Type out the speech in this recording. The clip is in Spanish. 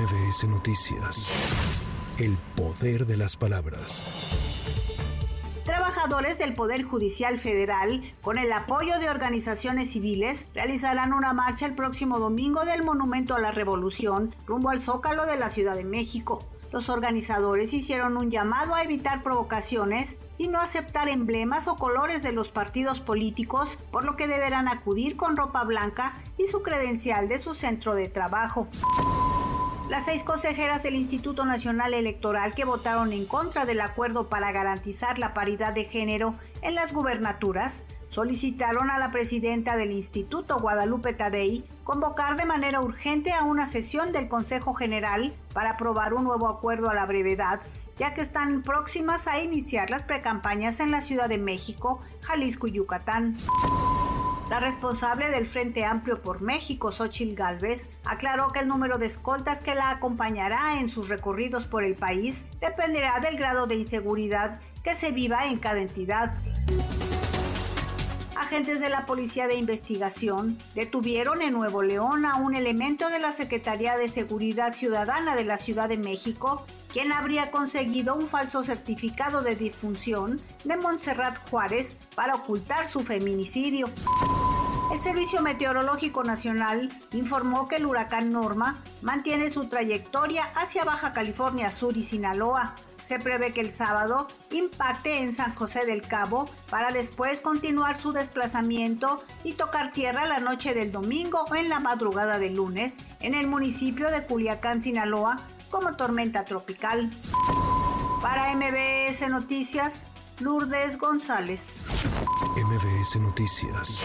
MBS Noticias. El poder de las palabras. Trabajadores del Poder Judicial Federal, con el apoyo de organizaciones civiles, realizarán una marcha el próximo domingo del Monumento a la Revolución rumbo al Zócalo de la Ciudad de México. Los organizadores hicieron un llamado a evitar provocaciones y no aceptar emblemas o colores de los partidos políticos, por lo que deberán acudir con ropa blanca y su credencial de su centro de trabajo. Las seis consejeras del Instituto Nacional Electoral que votaron en contra del acuerdo para garantizar la paridad de género en las gubernaturas solicitaron a la presidenta del Instituto, Guadalupe Tadei, convocar de manera urgente a una sesión del Consejo General para aprobar un nuevo acuerdo a la brevedad, ya que están próximas a iniciar las precampañas en la Ciudad de México, Jalisco y Yucatán. La responsable del Frente Amplio por México, Xochil Gálvez, aclaró que el número de escoltas que la acompañará en sus recorridos por el país dependerá del grado de inseguridad que se viva en cada entidad agentes de la Policía de Investigación detuvieron en Nuevo León a un elemento de la Secretaría de Seguridad Ciudadana de la Ciudad de México, quien habría conseguido un falso certificado de difunción de Montserrat Juárez para ocultar su feminicidio. El Servicio Meteorológico Nacional informó que el huracán Norma mantiene su trayectoria hacia Baja California Sur y Sinaloa se prevé que el sábado impacte en San José del Cabo para después continuar su desplazamiento y tocar tierra la noche del domingo o en la madrugada del lunes en el municipio de Culiacán, Sinaloa, como tormenta tropical. Para MBS Noticias, Lourdes González. MBS Noticias.